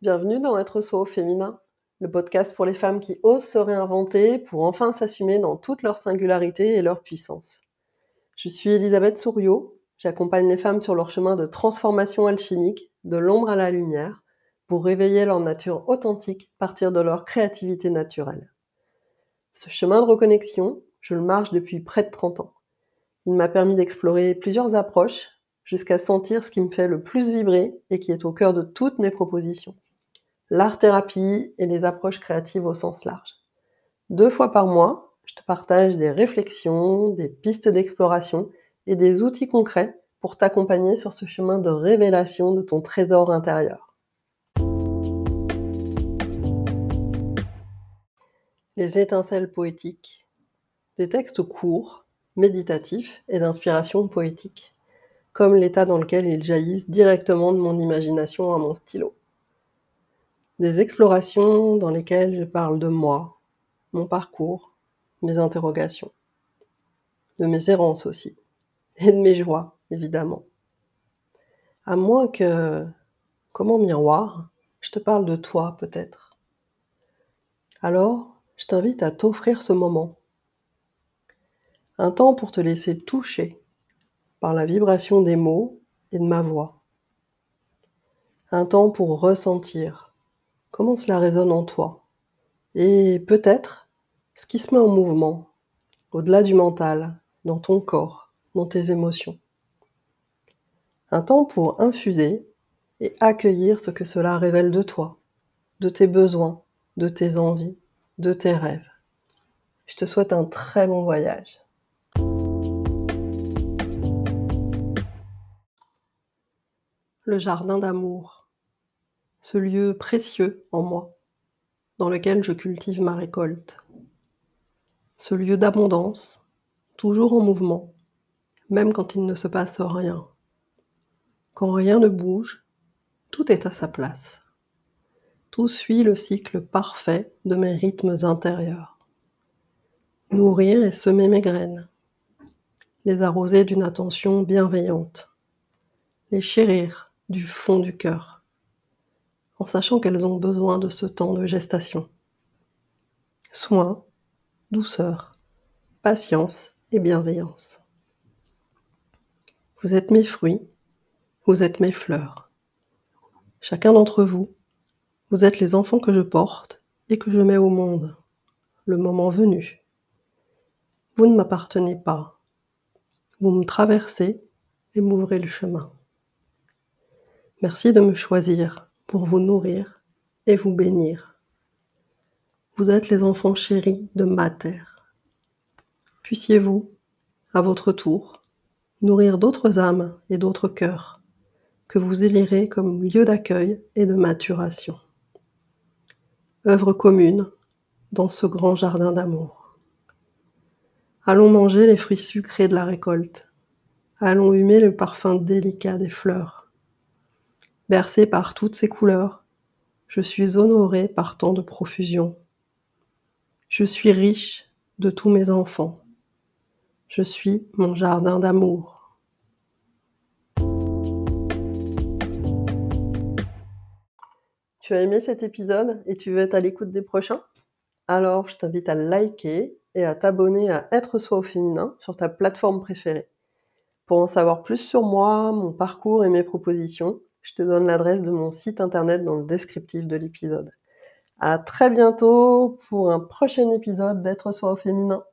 Bienvenue dans Être soi au féminin, le podcast pour les femmes qui osent se réinventer pour enfin s'assumer dans toute leur singularité et leur puissance. Je suis Elisabeth Souriau, j'accompagne les femmes sur leur chemin de transformation alchimique, de l'ombre à la lumière, pour réveiller leur nature authentique, partir de leur créativité naturelle. Ce chemin de reconnexion, je le marche depuis près de 30 ans. Il m'a permis d'explorer plusieurs approches jusqu'à sentir ce qui me fait le plus vibrer et qui est au cœur de toutes mes propositions l'art-thérapie et les approches créatives au sens large. Deux fois par mois, je te partage des réflexions, des pistes d'exploration et des outils concrets pour t'accompagner sur ce chemin de révélation de ton trésor intérieur. Les étincelles poétiques. Des textes courts, méditatifs et d'inspiration poétique, comme l'état dans lequel ils jaillissent directement de mon imagination à mon stylo. Des explorations dans lesquelles je parle de moi, mon parcours, mes interrogations, de mes errances aussi, et de mes joies, évidemment. À moins que, comme en miroir, je te parle de toi peut-être. Alors, je t'invite à t'offrir ce moment. Un temps pour te laisser toucher par la vibration des mots et de ma voix. Un temps pour ressentir comment cela résonne en toi? Et peut-être ce qui se met en mouvement, au-delà du mental, dans ton corps, dans tes émotions. Un temps pour infuser et accueillir ce que cela révèle de toi, de tes besoins, de tes envies, de tes rêves. Je te souhaite un très bon voyage. Le jardin d'amour ce lieu précieux en moi, dans lequel je cultive ma récolte. Ce lieu d'abondance, toujours en mouvement, même quand il ne se passe rien. Quand rien ne bouge, tout est à sa place. Tout suit le cycle parfait de mes rythmes intérieurs. Nourrir et semer mes graines, les arroser d'une attention bienveillante, les chérir du fond du cœur en sachant qu'elles ont besoin de ce temps de gestation. Soin, douceur, patience et bienveillance. Vous êtes mes fruits, vous êtes mes fleurs. Chacun d'entre vous, vous êtes les enfants que je porte et que je mets au monde, le moment venu. Vous ne m'appartenez pas. Vous me traversez et m'ouvrez le chemin. Merci de me choisir pour vous nourrir et vous bénir. Vous êtes les enfants chéris de ma terre. Puissiez-vous, à votre tour, nourrir d'autres âmes et d'autres cœurs que vous élirez comme lieu d'accueil et de maturation. Œuvre commune dans ce grand jardin d'amour. Allons manger les fruits sucrés de la récolte. Allons humer le parfum délicat des fleurs bercé par toutes ces couleurs, je suis honoré par tant de profusion. Je suis riche de tous mes enfants. Je suis mon jardin d'amour. Tu as aimé cet épisode et tu veux être à l'écoute des prochains? Alors, je t'invite à liker et à t'abonner à Être soi au féminin sur ta plateforme préférée. Pour en savoir plus sur moi, mon parcours et mes propositions, je te donne l'adresse de mon site internet dans le descriptif de l'épisode. À très bientôt pour un prochain épisode d'être soi au féminin.